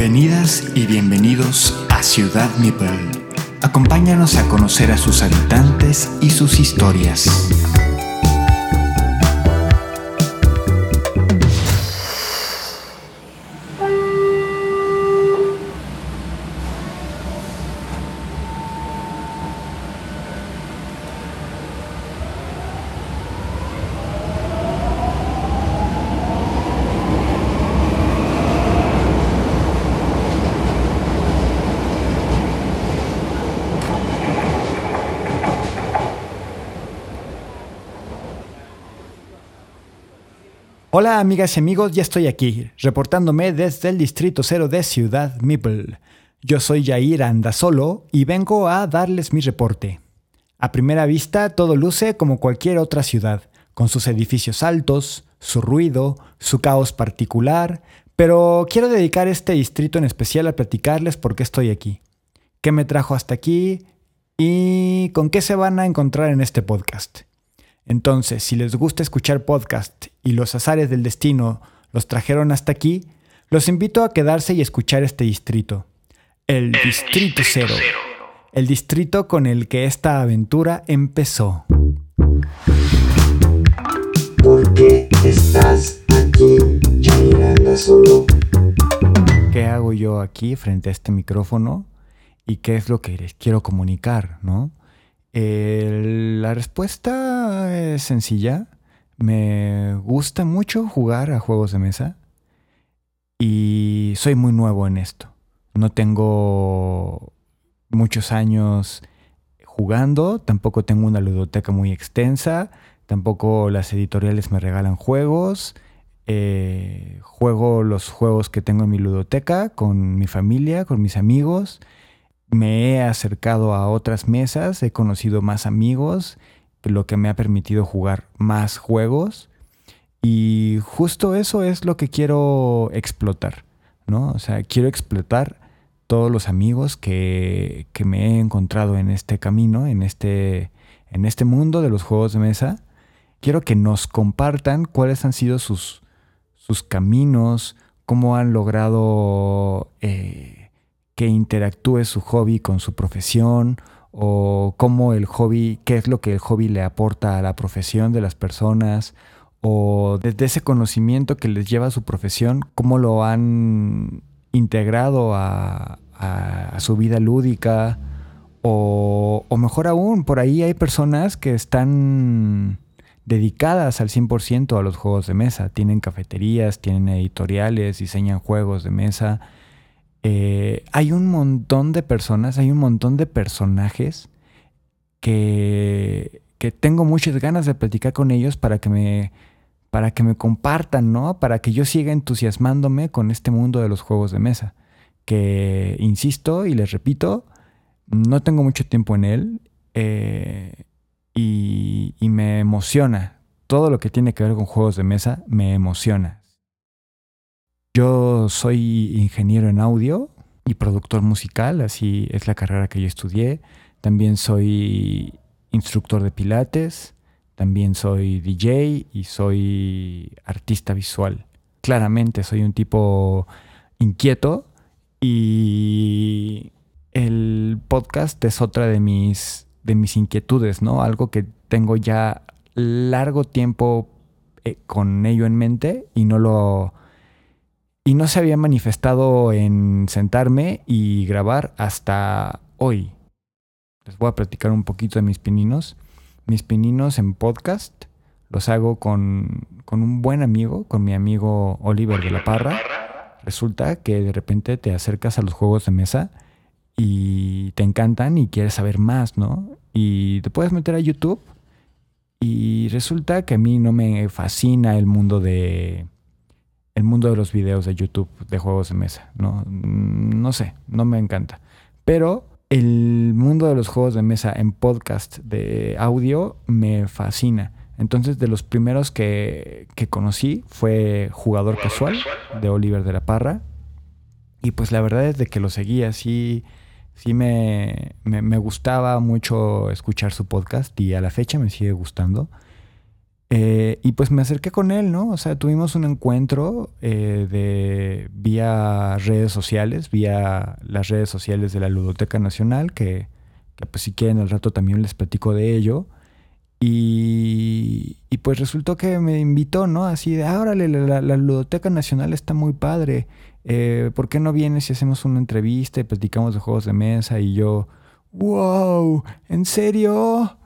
Bienvenidas y bienvenidos a Ciudad Meeple. Acompáñanos a conocer a sus habitantes y sus historias. Hola amigas y amigos, ya estoy aquí, reportándome desde el Distrito Cero de Ciudad Meeple. Yo soy Jair Andasolo y vengo a darles mi reporte. A primera vista todo luce como cualquier otra ciudad, con sus edificios altos, su ruido, su caos particular, pero quiero dedicar este distrito en especial a platicarles por qué estoy aquí, qué me trajo hasta aquí y con qué se van a encontrar en este podcast. Entonces, si les gusta escuchar podcast y los azares del destino los trajeron hasta aquí, los invito a quedarse y escuchar este distrito. El, Distrito, Cero. El distrito con el que esta aventura empezó. ¿Por qué estás aquí, solo? ¿Qué hago yo aquí frente a este micrófono? ¿Y qué es lo que les quiero comunicar, no? la respuesta es sencilla. Me gusta mucho jugar a juegos de mesa y soy muy nuevo en esto. No tengo muchos años jugando, tampoco tengo una ludoteca muy extensa, tampoco las editoriales me regalan juegos. Eh, juego los juegos que tengo en mi ludoteca con mi familia, con mis amigos me he acercado a otras mesas, he conocido más amigos, lo que me ha permitido jugar más juegos. Y justo eso es lo que quiero explotar, ¿no? O sea, quiero explotar todos los amigos que, que me he encontrado en este camino, en este, en este mundo de los juegos de mesa. Quiero que nos compartan cuáles han sido sus, sus caminos, cómo han logrado eh, que interactúe su hobby con su profesión o cómo el hobby, qué es lo que el hobby le aporta a la profesión de las personas o desde ese conocimiento que les lleva a su profesión, cómo lo han integrado a, su vida lúdica o, o, mejor aún, por ahí hay personas que están dedicadas al 100% a los juegos de mesa, tienen cafeterías, tienen editoriales, diseñan juegos de mesa eh, hay un montón de personas, hay un montón de personajes que, que tengo muchas ganas de platicar con ellos para que me para que me compartan, ¿no? Para que yo siga entusiasmándome con este mundo de los juegos de mesa. Que, insisto y les repito, no tengo mucho tiempo en él eh, y, y me emociona. Todo lo que tiene que ver con juegos de mesa me emociona. Yo soy ingeniero en audio y productor musical, así es la carrera que yo estudié. También soy instructor de pilates, también soy DJ y soy artista visual. Claramente soy un tipo inquieto y el podcast es otra de mis, de mis inquietudes, ¿no? Algo que tengo ya largo tiempo eh, con ello en mente y no lo y no se había manifestado en sentarme y grabar hasta hoy. Les voy a platicar un poquito de mis pininos. Mis pininos en podcast los hago con, con un buen amigo, con mi amigo Oliver de la Parra. Resulta que de repente te acercas a los juegos de mesa y te encantan y quieres saber más, ¿no? Y te puedes meter a YouTube y resulta que a mí no me fascina el mundo de el mundo de los videos de YouTube de juegos de mesa. No, no sé, no me encanta. Pero el mundo de los juegos de mesa en podcast de audio me fascina. Entonces, de los primeros que, conocí fue Jugador Casual de Oliver de la Parra. Y pues la verdad es de que lo seguía, sí, sí me, me, me gustaba mucho escuchar su podcast y a la fecha me sigue gustando. Eh, y pues me acerqué con él, ¿no? O sea, tuvimos un encuentro eh, de vía redes sociales, vía las redes sociales de la Ludoteca Nacional, que, que pues si quieren al rato también les platico de ello. Y, y pues resultó que me invitó, ¿no? Así de, ah, órale, la, Ludoteca Nacional está muy padre. Eh, ¿Por qué no vienes si hacemos una entrevista y platicamos de juegos de mesa? Y yo, wow, ¿en serio?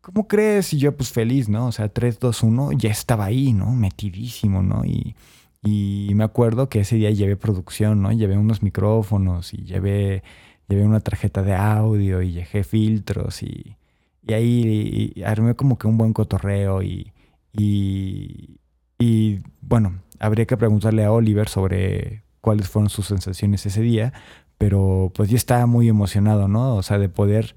¿Cómo crees? Y yo, pues feliz, ¿no? O sea, 3, 2, 1, ya estaba ahí, ¿no? Metidísimo, ¿no? Y, y me acuerdo que ese día llevé producción, ¿no? Llevé unos micrófonos y llevé, llevé una tarjeta de audio y llevé filtros y, y ahí armé como que un buen cotorreo y, y, y, bueno, habría que preguntarle a Oliver sobre cuáles fueron sus sensaciones ese día, pero pues yo estaba muy emocionado, ¿no? O sea, de poder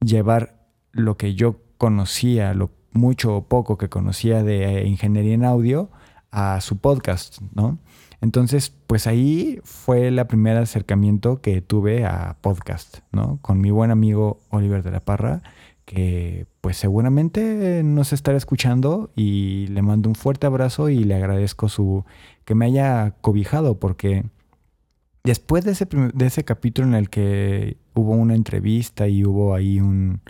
llevar lo que yo conocía, lo mucho o poco que conocía de ingeniería en audio a su podcast, ¿no? Entonces, pues ahí fue el primer acercamiento que tuve a podcast, ¿no? Con mi buen amigo Oliver de la Parra que pues seguramente nos estará escuchando y le mando un fuerte abrazo y le agradezco su que me haya cobijado porque después de ese, de ese capítulo en el que hubo una entrevista y hubo ahí un,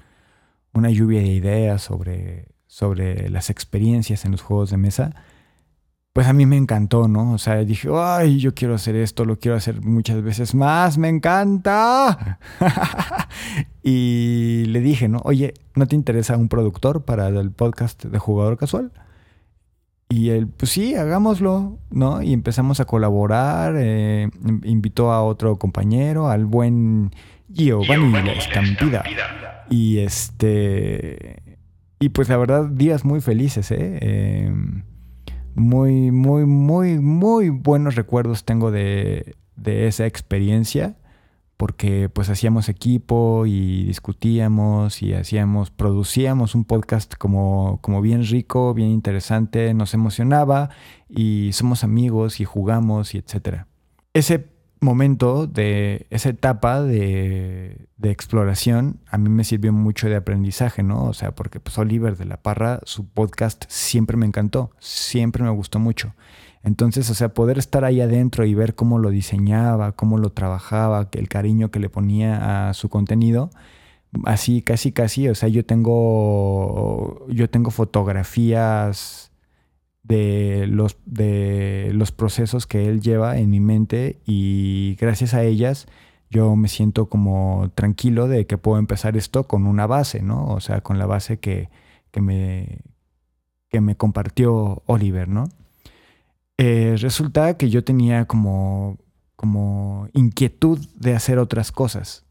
una lluvia de ideas sobre, sobre las experiencias en los juegos de mesa, pues a mí me encantó, ¿no? O sea, dije, ay, yo quiero hacer esto, lo quiero hacer muchas veces más, me encanta. y le dije, ¿no? Oye, ¿no te interesa un productor para el podcast de Jugador Casual? Y él, pues sí, hagámoslo, ¿no? Y empezamos a colaborar, eh, invitó a otro compañero, al buen Giovanni La Estampida. Y este... Y pues la verdad, días muy felices, ¿eh? eh muy, muy, muy, muy buenos recuerdos tengo de, esa experiencia porque pues hacíamos equipo y discutíamos y hacíamos, producíamos un podcast como, como bien rico, bien interesante, nos emocionaba y somos amigos y jugamos y etcétera. Ese momento, de esa etapa de, exploración, a mí me sirvió mucho de aprendizaje, ¿no? O sea, porque pues Oliver de la Parra, su podcast siempre me encantó, siempre me gustó mucho. Entonces, o sea, poder estar ahí adentro y ver cómo lo diseñaba, cómo lo trabajaba, el cariño que le ponía a su contenido, así, casi, casi, o sea, yo tengo, yo tengo fotografías de los, de los procesos que él lleva en mi mente y gracias a ellas yo me siento como tranquilo de que puedo empezar esto con una base, ¿no? O sea, con la base que, me, que me compartió Oliver, ¿no? Eh, resulta que yo tenía como, como inquietud de hacer otras cosas,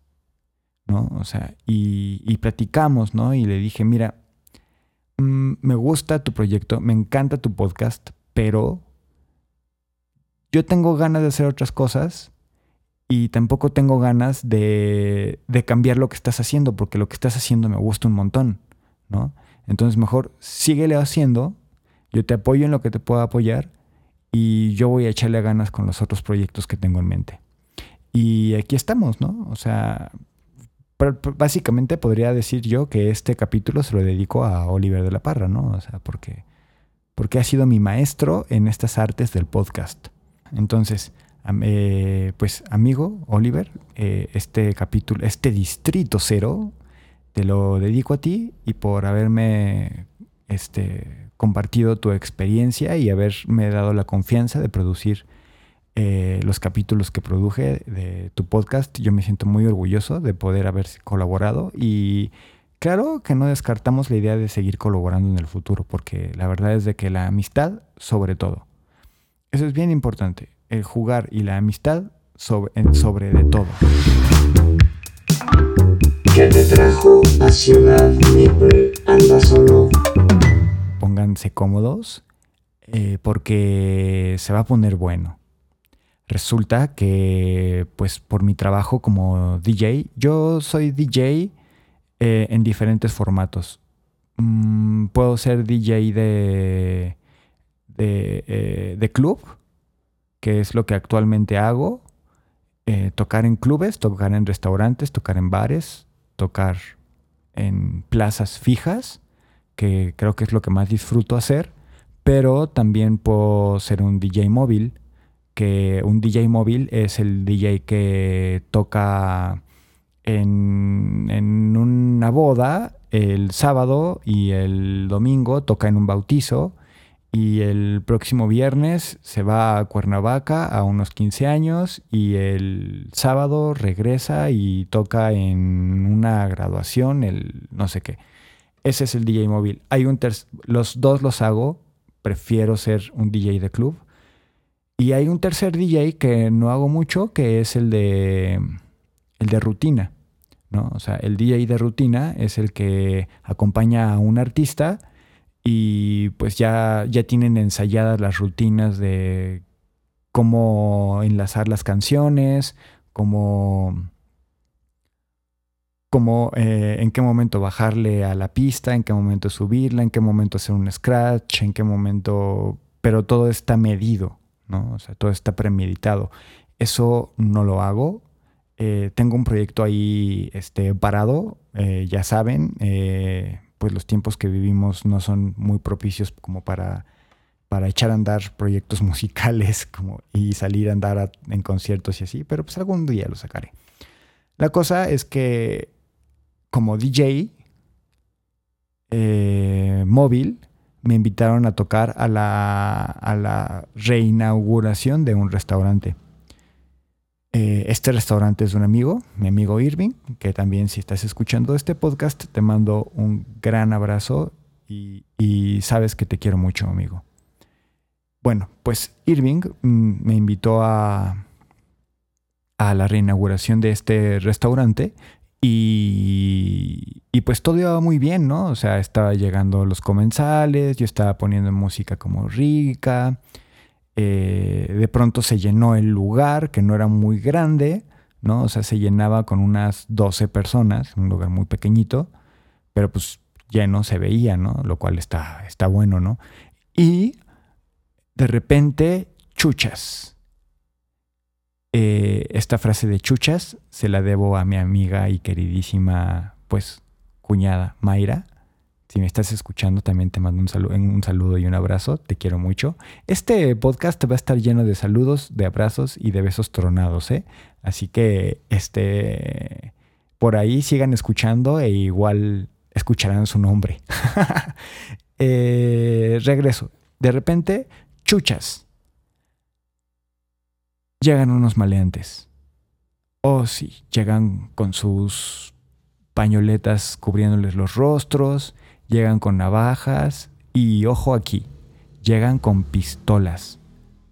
¿no? O sea, y, y platicamos, ¿no? Y le dije, mira, Mm, me gusta tu proyecto, me encanta tu podcast, pero yo tengo ganas de hacer otras cosas y tampoco tengo ganas de, de, cambiar lo que estás haciendo, porque lo que estás haciendo me gusta un montón, ¿no? Entonces mejor síguele haciendo, yo te apoyo en lo que te pueda apoyar y yo voy a echarle ganas con los otros proyectos que tengo en mente. Y aquí estamos, ¿no? O sea, pero básicamente podría decir yo que este capítulo se lo dedico a Oliver de la Parra, ¿no? O sea, porque, porque ha sido mi maestro en estas artes del podcast. Entonces, eh, pues amigo Oliver, eh, este capítulo, este distrito cero, te lo dedico a ti y por haberme este, compartido tu experiencia y haberme dado la confianza de producir eh, los capítulos que produje de tu podcast. Yo me siento muy orgulloso de poder haber colaborado y claro que no descartamos la idea de seguir colaborando en el futuro, porque la verdad es de que la amistad sobre todo. Eso es bien importante, el jugar y la amistad sobre, sobre de todo. ¿Qué te trajo a Ciudad Libre? Anda solo. Pónganse cómodos eh, porque se va a poner bueno. Resulta que, pues por mi trabajo como DJ, yo soy DJ eh, en diferentes formatos. Mm, puedo ser DJ de, eh, de, club, que es lo que actualmente hago. Eh, tocar en clubes, tocar en restaurantes, tocar en bares, tocar en plazas fijas que creo que es lo que más disfruto hacer, pero también puedo ser un DJ móvil, que un DJ móvil es el DJ que toca en, en una boda el sábado y el domingo toca en un bautizo y el próximo viernes se va a Cuernavaca a unos 15 años y el sábado regresa y toca en una graduación, el no sé qué. Ese es el DJ móvil. Hay un los dos los hago, prefiero ser un DJ de club. Y hay un tercer DJ que no hago mucho, que es el de el de rutina, ¿no? O sea, el DJ de rutina es el que acompaña a un artista y pues ya, ya tienen ensayadas las rutinas de cómo enlazar las canciones, cómo, cómo eh, en qué momento bajarle a la pista, en qué momento subirla, en qué momento hacer un scratch, en qué momento... Pero todo está medido, ¿no? Todo está premeditado. Eso no lo hago. Eh, tengo un proyecto ahí este, parado, eh, ya saben pues los tiempos que vivimos no son muy propicios como para, para echar a andar proyectos musicales como, y salir a andar en conciertos y así, pero pues algún día lo sacaré. La cosa es que como DJ eh, móvil me invitaron a tocar a la, a la reinauguración de un restaurante. Eh, este restaurante es de un amigo, mi amigo Irving, que también si estás escuchando este podcast te mando un gran abrazo y, sabes que te quiero mucho, amigo. Bueno, pues Irving mm, me invitó a, a la reinauguración de este restaurante y, y, pues todo iba muy bien, ¿no? O sea, estaba llegando los comensales, yo estaba poniendo música como rica, eh, de pronto se llenó el lugar, que no era muy grande, ¿no? O sea, se llenaba con unas 12 personas, un lugar muy pequeñito, pero pues lleno se veía, ¿no? Lo cual está, está bueno, ¿no? Y de repente, chuchas. Eh, esta frase de chuchas se la debo a mi amiga y queridísima, pues, cuñada Mayra, si me estás escuchando, también te mando un saludo, un saludo y un abrazo. Te quiero mucho. Este podcast va a estar lleno de saludos, de abrazos y de besos tronados, ¿eh? Así que, este, por ahí sigan escuchando e igual escucharán su nombre. Eh, regreso. De repente, chuchas. Llegan unos maleantes. Oh, sí, llegan con sus pañoletas cubriéndoles los rostros llegan con navajas y ojo aquí, llegan con pistolas.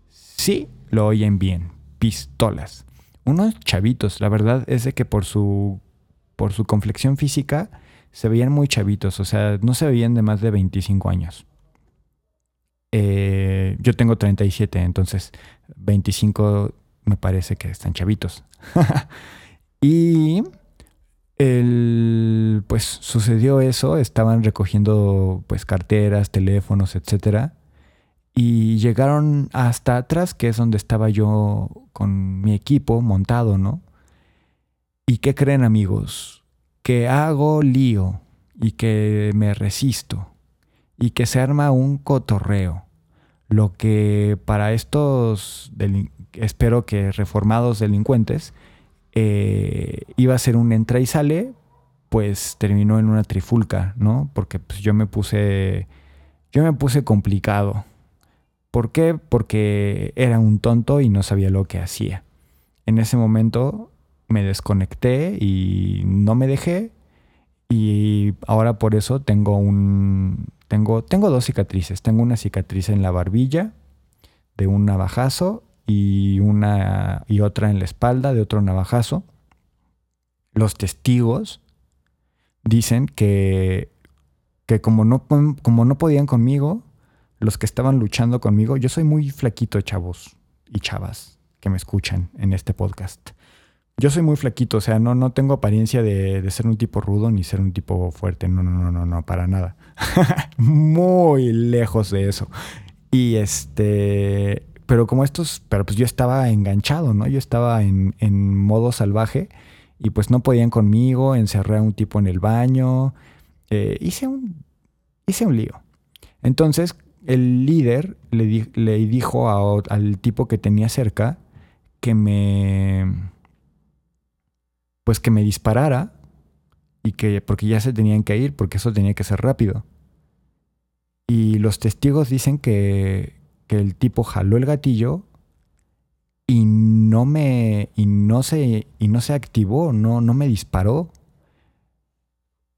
Sí, lo oyen bien, pistolas. Unos chavitos, la verdad es de que por su, por su complexión física se veían muy chavitos, o sea, no se veían de más de 25 años. Eh, yo tengo 37, entonces 25 me parece que están chavitos. y el, pues sucedió eso, estaban recogiendo pues carteras, teléfonos, etcétera, y llegaron hasta atrás, que es donde estaba yo con mi equipo montado, ¿no? ¿Y qué creen amigos? Que hago lío y que me resisto y que se arma un cotorreo. Lo que para estos, espero que reformados delincuentes, eh, iba a ser un entra y sale, pues terminó en una trifulca, ¿no? Porque pues, yo me puse, yo me puse complicado. ¿Por qué? Porque era un tonto y no sabía lo que hacía. En ese momento me desconecté y no me dejé y ahora por eso tengo un tengo tengo dos cicatrices, tengo una cicatriz en la barbilla de un navajazo y una y otra en la espalda de otro navajazo. Los testigos dicen que, que como, no, como no podían conmigo, los que estaban luchando conmigo, yo soy muy flaquito, chavos y chavas que me escuchan en este podcast. Yo soy muy flaquito, o sea, no, no tengo apariencia de, ser un tipo rudo ni ser un tipo fuerte, no, no, no, no, no, para nada. muy lejos de eso. Y este, pero como estos, pero pues yo estaba enganchado, ¿no? Yo estaba en, modo salvaje y pues no podían conmigo, encerré a un tipo en el baño, eh, hice un... hice un lío. Entonces el líder le, le dijo al tipo que tenía cerca que me... pues que me disparara y que porque ya se tenían que ir porque eso tenía que ser rápido. Y los testigos dicen que, que el tipo jaló el gatillo y no me y no se y no se activó, no, no me disparó.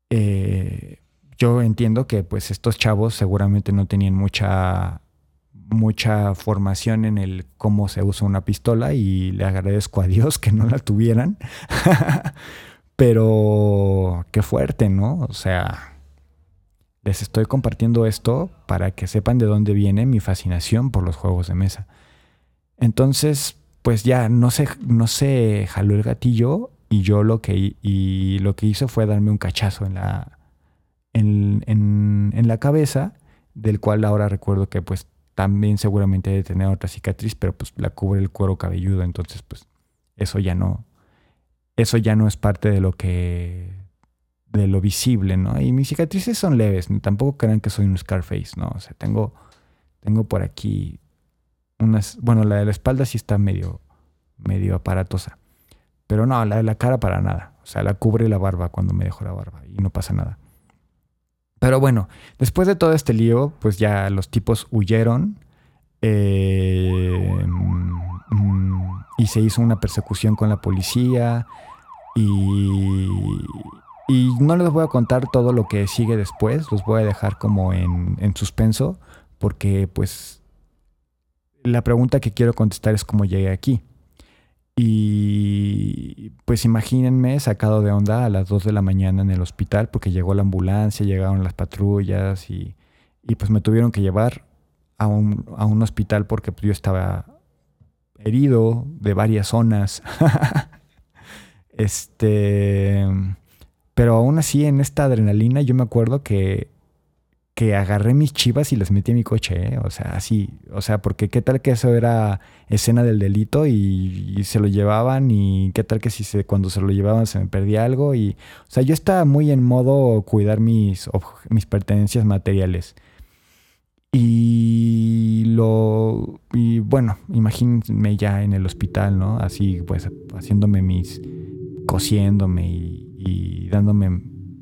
Eh, yo entiendo que pues estos chavos seguramente no tenían mucha mucha formación en el cómo se usa una pistola y le agradezco a Dios que no la tuvieran. Pero qué fuerte, ¿no? O sea, les estoy compartiendo esto para que sepan de dónde viene mi fascinación por los juegos de mesa. Entonces, pues ya no se, no se jaló el gatillo y yo lo que, y lo que hizo fue darme un cachazo en la, en, en, la cabeza, del cual ahora recuerdo que pues también seguramente debe tener otra cicatriz, pero pues la cubre el cuero cabelludo, entonces pues eso ya no, eso ya no es parte de lo que de lo visible, ¿no? Y mis cicatrices son leves, tampoco crean que soy un Scarface, ¿no? O sea, tengo, tengo por aquí unas, bueno, la de la espalda sí está medio, medio aparatosa, pero no, la de la cara para nada, o sea, la cubre la barba cuando me dejo la barba y no pasa nada. Pero bueno, después de todo este lío, pues ya los tipos huyeron eh, mm, y se hizo una persecución con la policía y, y no les voy a contar todo lo que sigue después, los voy a dejar como en, suspenso, porque pues la pregunta que quiero contestar es cómo llegué aquí. Y pues imagínense sacado de onda a las 2 de la mañana en el hospital porque llegó la ambulancia, llegaron las patrullas y, pues me tuvieron que llevar a un, a un hospital porque pues, yo estaba herido de varias zonas. este pero aún así, en esta adrenalina, yo me acuerdo que, que agarré mis chivas y las metí en mi coche, ¿eh? O sea, así, o sea, porque qué tal que eso era escena del delito y, se lo llevaban y qué tal que si se, cuando se lo llevaban se me perdía algo y, o sea, yo estaba muy en modo cuidar mis, mis pertenencias materiales. Y lo, y bueno, imagínense ya en el hospital, ¿no? Así, pues, haciéndome mis, cosiéndome y y dándome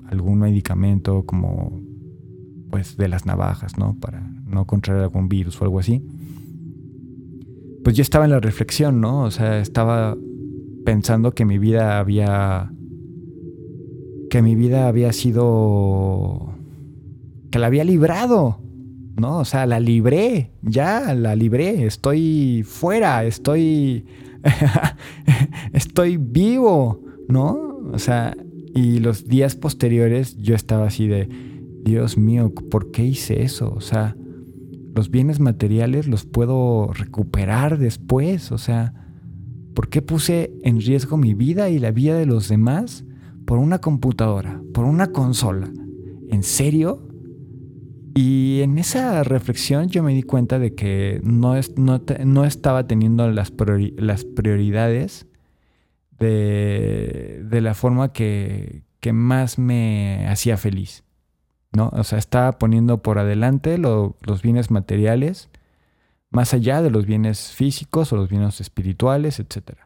algún medicamento como pues de las navajas, ¿no? Para no contraer algún virus o algo así. Pues yo estaba en la reflexión, ¿no? O sea, estaba pensando que mi vida había que mi vida había sido que la había librado, ¿no? O sea, la libré, ya la libré, estoy fuera, estoy estoy vivo, ¿no? O sea, y los días posteriores yo estaba así de, Dios mío, ¿por qué hice eso? O sea, los bienes materiales los puedo recuperar después. O sea, ¿por qué puse en riesgo mi vida y la vida de los demás por una computadora, por una consola? ¿En serio? Y en esa reflexión yo me di cuenta de que no, no, estaba teniendo las, las prioridades de, la forma que, más me hacía feliz. ¿No? O sea, estaba poniendo por adelante los bienes materiales, más allá de los bienes físicos o los bienes espirituales, etc.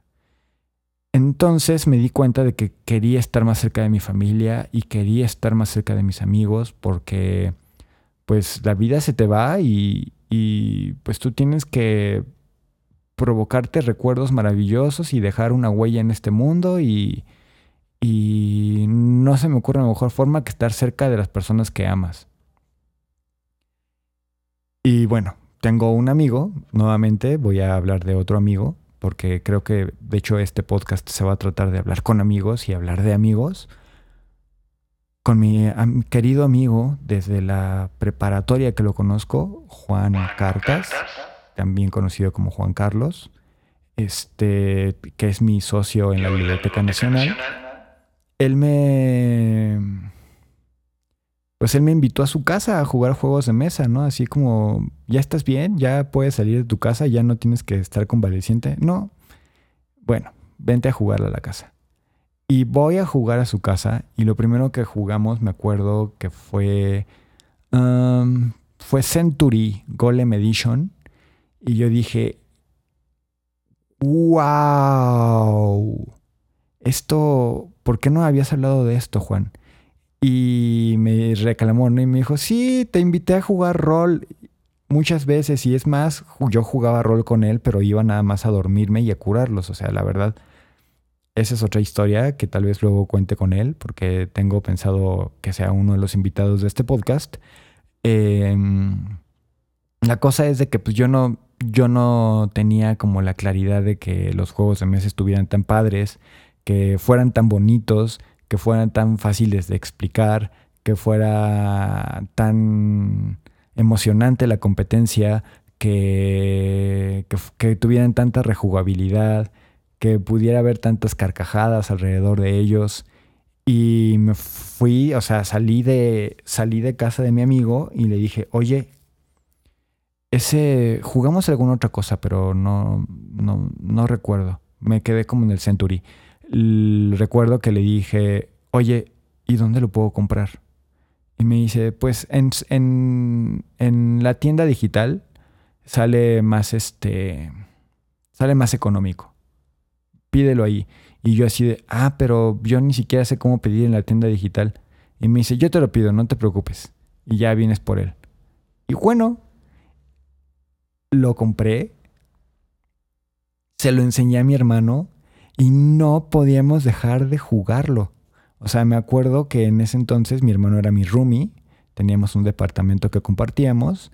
Entonces me di cuenta de que quería estar más cerca de mi familia y quería estar más cerca de mis amigos porque pues la vida se te va y, y pues tú tienes que provocarte recuerdos maravillosos y dejar una huella en este mundo y, y no se me ocurre mejor forma que estar cerca de las personas que amas. Y bueno, tengo un amigo, nuevamente voy a hablar de otro amigo, porque creo que de hecho este podcast se va a tratar de hablar con amigos y hablar de amigos. Con mi querido amigo desde la preparatoria que lo conozco, Juan Cartas también conocido como Juan Carlos, este, que es mi socio en la Biblioteca Nacional. Él me. Pues él me invitó a su casa a jugar juegos de mesa, ¿no? Así como, ya estás bien, ya puedes salir de tu casa, ya no tienes que estar convaleciente. No. Bueno, vente a jugar a la casa. Y voy a jugar a su casa y lo primero que jugamos, me acuerdo que fue fue Century Golem Edition. Y yo dije, wow, esto, ¿por qué no habías hablado de esto, Juan? Y me reclamó, ¿no? Y me dijo, sí, te invité a jugar rol muchas veces. Y es más, yo jugaba rol con él, pero iba nada más a dormirme y a curarlos. O sea, la verdad, esa es otra historia que tal vez luego cuente con él, porque tengo pensado que sea uno de los invitados de este podcast. Em, la cosa es de que pues yo no, yo no tenía como la claridad de que los juegos de mesa estuvieran tan padres, que fueran tan bonitos, que fueran tan fáciles de explicar, que fuera tan emocionante la competencia, que, que, tuvieran tanta rejugabilidad, que pudiera haber tantas carcajadas alrededor de ellos. Y me fui, o sea, salí de, salí de casa de mi amigo y le dije, oye, ese, jugamos alguna otra cosa, pero no, no, no recuerdo. Me quedé como en el Century. Recuerdo que le dije, oye, ¿y dónde lo puedo comprar? Y me dice, pues en, en, en la tienda digital sale más este, sale más económico. Pídelo ahí. Y yo así de, ah, pero yo ni siquiera sé cómo pedir en la tienda digital. Y me dice, yo te lo pido, no te preocupes. Y ya vienes por él. Y bueno, lo compré, se lo enseñé a mi hermano y no podíamos dejar de jugarlo. O sea, me acuerdo que en ese entonces mi hermano era mi roomie, teníamos un departamento que compartíamos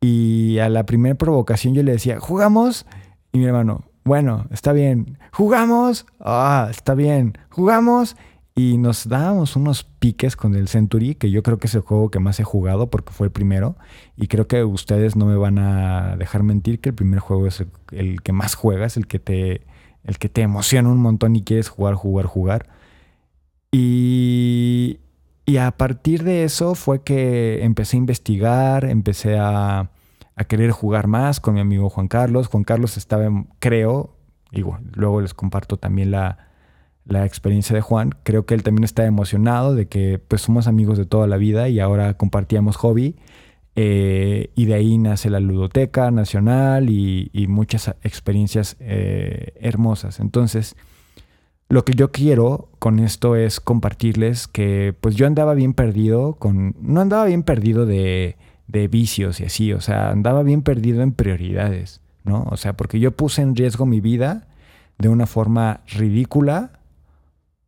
y a la primera provocación yo le decía, ¿jugamos? Y mi hermano, bueno, está bien, ¿jugamos? Ah, está bien, ¿jugamos? Y nos dábamos unos piques con el Century, que yo creo que es el juego que más he jugado porque fue el primero. Y creo que ustedes no me van a dejar mentir que el primer juego es el, que más juegas, el que, te, el que te emociona un montón y quieres jugar, jugar, jugar. Y, y a partir de eso fue que empecé a investigar, empecé a, a querer jugar más con mi amigo Juan Carlos. Juan Carlos estaba, creo, igual, luego les comparto también la, la experiencia de Juan. Creo que él también está emocionado de que pues somos amigos de toda la vida y ahora compartíamos hobby. Eh, y de ahí nace la ludoteca nacional y, muchas experiencias eh, hermosas. Entonces, lo que yo quiero con esto es compartirles que pues yo andaba bien perdido con... No andaba bien perdido de, de vicios y así, o sea, andaba bien perdido en prioridades, ¿no? O sea, porque yo puse en riesgo mi vida de una forma ridícula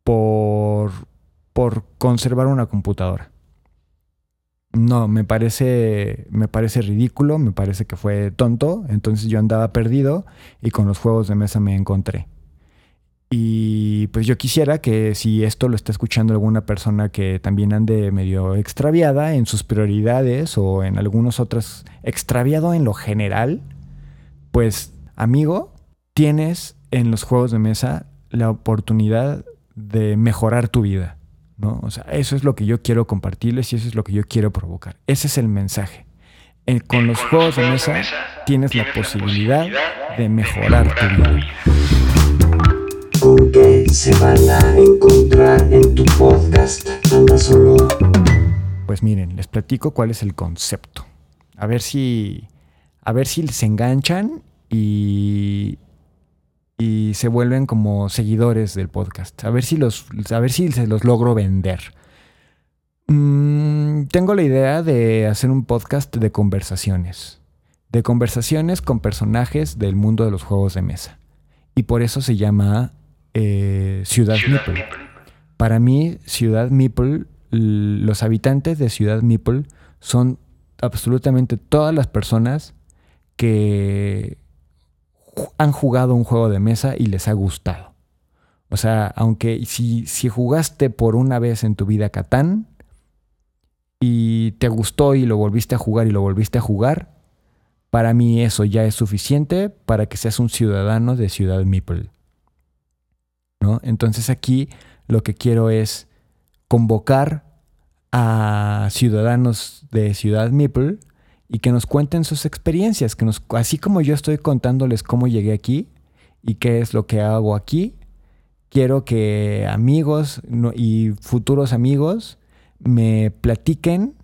por, por conservar una computadora. No, me parece, me parece ridículo, me parece que fue tonto, entonces yo andaba perdido y con los juegos de mesa me encontré. Y pues yo quisiera que si esto lo está escuchando alguna persona que también ande medio extraviada en sus prioridades o en algunos otros, extraviado en lo general, pues amigo, tienes en los juegos de mesa la oportunidad de mejorar tu vida. ¿No? O sea, eso es lo que yo quiero compartirles y eso es lo que yo quiero provocar. Ese es el mensaje. con los juegos de mesa tienes la posibilidad de mejorar tu vida. ¿Con qué se van a encontrar en tu podcast? Anda solo. Pues miren, les platico cuál es el concepto. A ver si, a ver si se enganchan y, y se vuelven como seguidores del podcast. A ver si, los, a ver si se los logro vender. Mm, tengo la idea de hacer un podcast de conversaciones. De conversaciones con personajes del mundo de los juegos de mesa. Y por eso se llama eh, Ciudad, Meeple. Para mí, Ciudad Meeple, los habitantes de Ciudad Meeple son absolutamente todas las personas que han jugado un juego de mesa y les ha gustado. O sea, aunque si, si jugaste por una vez en tu vida Catán y te gustó y lo volviste a jugar y lo volviste a jugar, para mí eso ya es suficiente para que seas un ciudadano de Ciudad Meeple. ¿No? Entonces aquí lo que quiero es convocar a ciudadanos de Ciudad Meeple y que nos cuenten sus experiencias, que nos, así como yo estoy contándoles cómo llegué aquí y qué es lo que hago aquí, quiero que amigos y futuros amigos me platiquen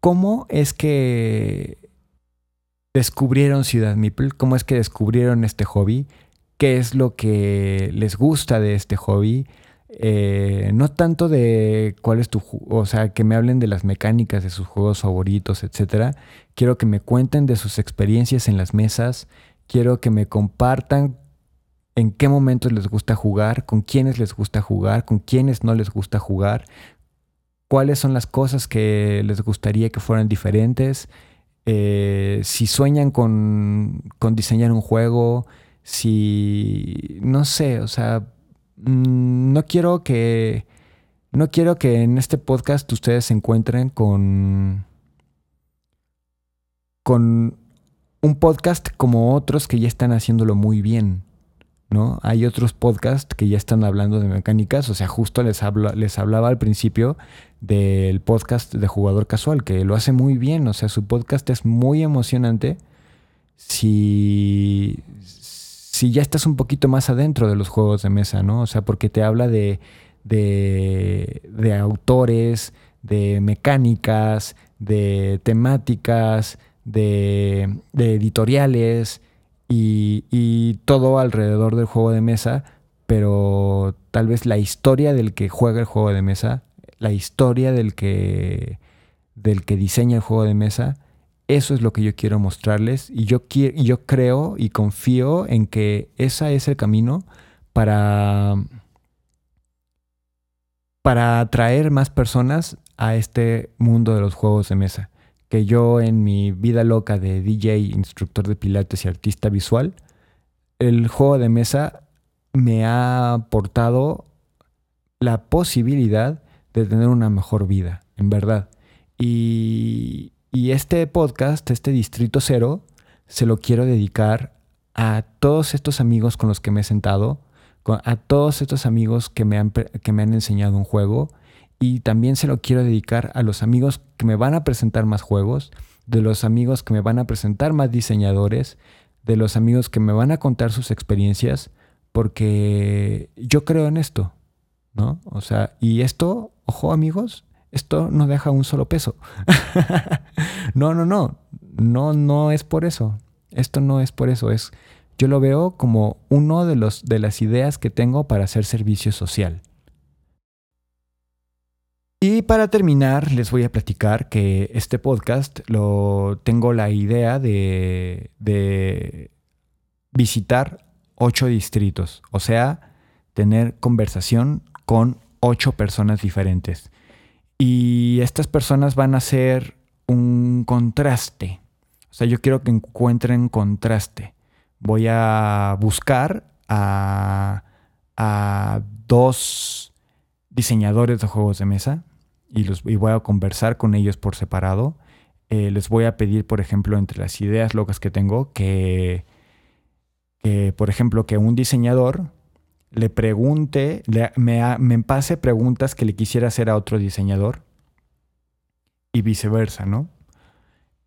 ¿cómo es que descubrieron Ciudad Meeple? ¿Cómo es que descubrieron este hobby? ¿Qué es lo que les gusta de este hobby? Eh, no tanto de cuál es tu, o sea, que me hablen de las mecánicas de sus juegos favoritos, etcétera. Quiero que me cuenten de sus experiencias en las mesas. Quiero que me compartan en qué momentos les gusta jugar, con quiénes les gusta jugar, con quiénes no les gusta jugar, cuáles son las cosas que les gustaría que fueran diferentes, eh, si sueñan con, con diseñar un juego, si, no sé, o sea, no quiero que. No quiero que en este podcast ustedes se encuentren con. con un podcast como otros que ya están haciéndolo muy bien. ¿No? Hay otros podcasts que ya están hablando de mecánicas. O sea, justo les, les hablaba al principio del podcast de jugador casual, que lo hace muy bien. O sea, su podcast es muy emocionante. Si, si ya estás un poquito más adentro de los juegos de mesa, ¿no? O sea, porque te habla de, de, autores, de mecánicas, de temáticas, de, editoriales y, y, todo alrededor del juego de mesa, pero tal vez la historia del que juega el juego de mesa, la historia del que, del que diseña el juego de mesa, eso es lo que yo quiero mostrarles y yo, quiero, yo creo y confío en que ese es el camino para, para atraer más personas a este mundo de los juegos de mesa. Que yo en mi vida loca de DJ, instructor de pilates y artista visual, el juego de mesa me ha aportado la posibilidad de tener una mejor vida, en verdad. Y, y este podcast, este Distrito Cero, se lo quiero dedicar a todos estos amigos con los que me he sentado, a todos estos amigos que me han, que me han enseñado un juego y también se lo quiero dedicar a los amigos que me van a presentar más juegos, de los amigos que me van a presentar más diseñadores, de los amigos que me van a contar sus experiencias, porque yo creo en esto, ¿no? O sea, y esto, ojo amigos, esto no deja un solo peso. no, no, no, no, no es por eso. Esto no es por eso, es yo lo veo como uno de de las ideas que tengo para hacer servicio social. Y para terminar, les voy a platicar que este podcast lo tengo la idea de, de visitar ocho distritos, o sea, tener conversación con ocho personas diferentes. Y estas personas van a ser un contraste. O sea, yo quiero que encuentren contraste. Voy a buscar a, dos diseñadores de juegos de mesa y, los, voy a conversar con ellos por separado. Eh, les voy a pedir, por ejemplo, entre las ideas locas que tengo, que por ejemplo, que un diseñador le pregunte, me, me pase preguntas que le quisiera hacer a otro diseñador y viceversa, ¿no?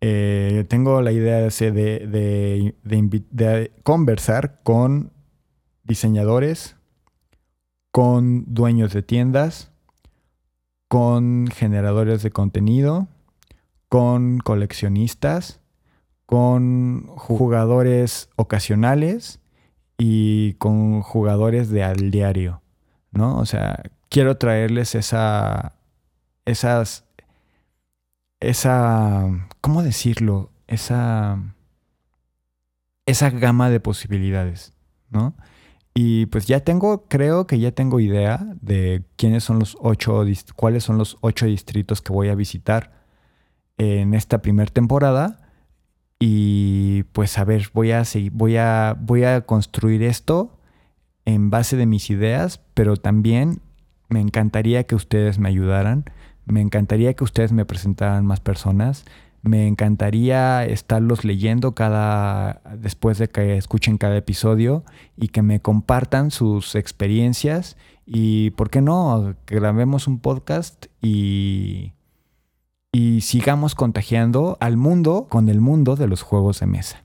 Eh, tengo la idea de, de, conversar con diseñadores, con dueños de tiendas, con generadores de contenido, con coleccionistas, con jugadores ocasionales y con jugadores de al diario, ¿no? O sea, quiero traerles esa, esas, esa, ¿cómo decirlo? Esa, esa gama de posibilidades, ¿no? Y pues ya tengo, creo que ya tengo idea de quiénes son los ocho, cuáles son los ocho distritos que voy a visitar en esta primera temporada. Y pues a ver, voy a, seguir, voy a, voy a construir esto en base de mis ideas, pero también me encantaría que ustedes me ayudaran, me encantaría que ustedes me presentaran más personas, me encantaría estarlos leyendo cada después de que escuchen cada episodio y que me compartan sus experiencias y por qué no grabemos un podcast y y sigamos contagiando al mundo con el mundo de los juegos de mesa.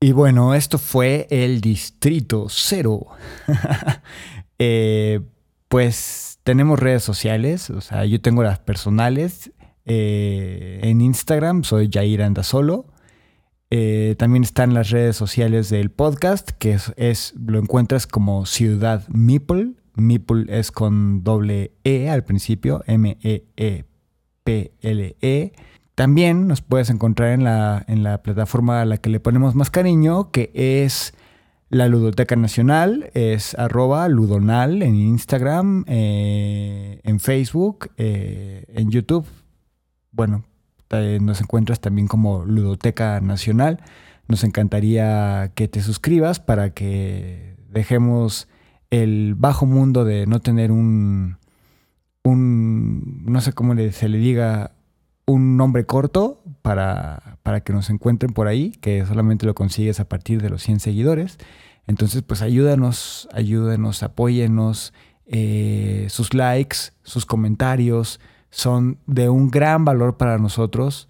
Y bueno, esto fue el Distrito Cero. Eh, pues tenemos redes sociales, o sea, yo tengo las personales, Eh, en Instagram soy Jair Andasolo. Eh, también están las redes sociales del podcast, que es, lo encuentras como Ciudad Meeple. Meeple es con doble E al principio, M-E-E-P-L-E. También nos puedes encontrar en la, en la plataforma a la que le ponemos más cariño, que es la Ludoteca Nacional, es arroba ludonal en Instagram, eh, en Facebook, eh, en YouTube. Bueno, eh, nos encuentras también como Ludoteca Nacional. Nos encantaría que te suscribas para que dejemos el bajo mundo de no tener un, un no sé cómo se le diga, un nombre corto para, para, que nos encuentren por ahí, que solamente lo consigues a partir de los 100 seguidores. Entonces, pues ayúdanos, ayúdanos, apóyenos. Eh, sus likes, sus comentarios son de un gran valor para nosotros.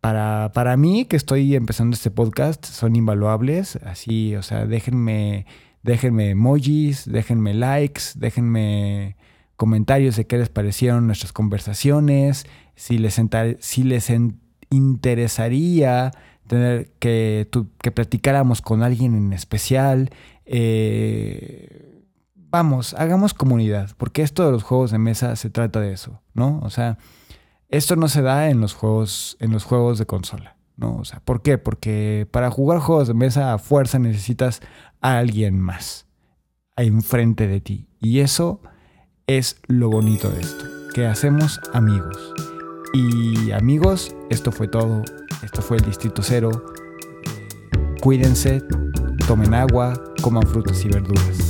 Para, para mí, que estoy empezando este podcast, son invaluables. Así, o sea, déjenme, déjenme emojis, déjenme likes, déjenme comentarios de qué les parecieron nuestras conversaciones, si les, si les interesaría tener que, que platicáramos con alguien en especial. Eh, vamos, hagamos comunidad, porque esto de los juegos de mesa se trata de eso, ¿no? O sea, esto no se da en los juegos, en los juegos de consola, ¿no? O sea, ¿por qué? Porque para jugar juegos de mesa a fuerza necesitas a alguien más enfrente de ti. Y eso es lo bonito de esto, que hacemos amigos. Y amigos, esto fue todo. Esto fue el Distrito Cero. Cuídense, tomen agua, coman frutas y verduras.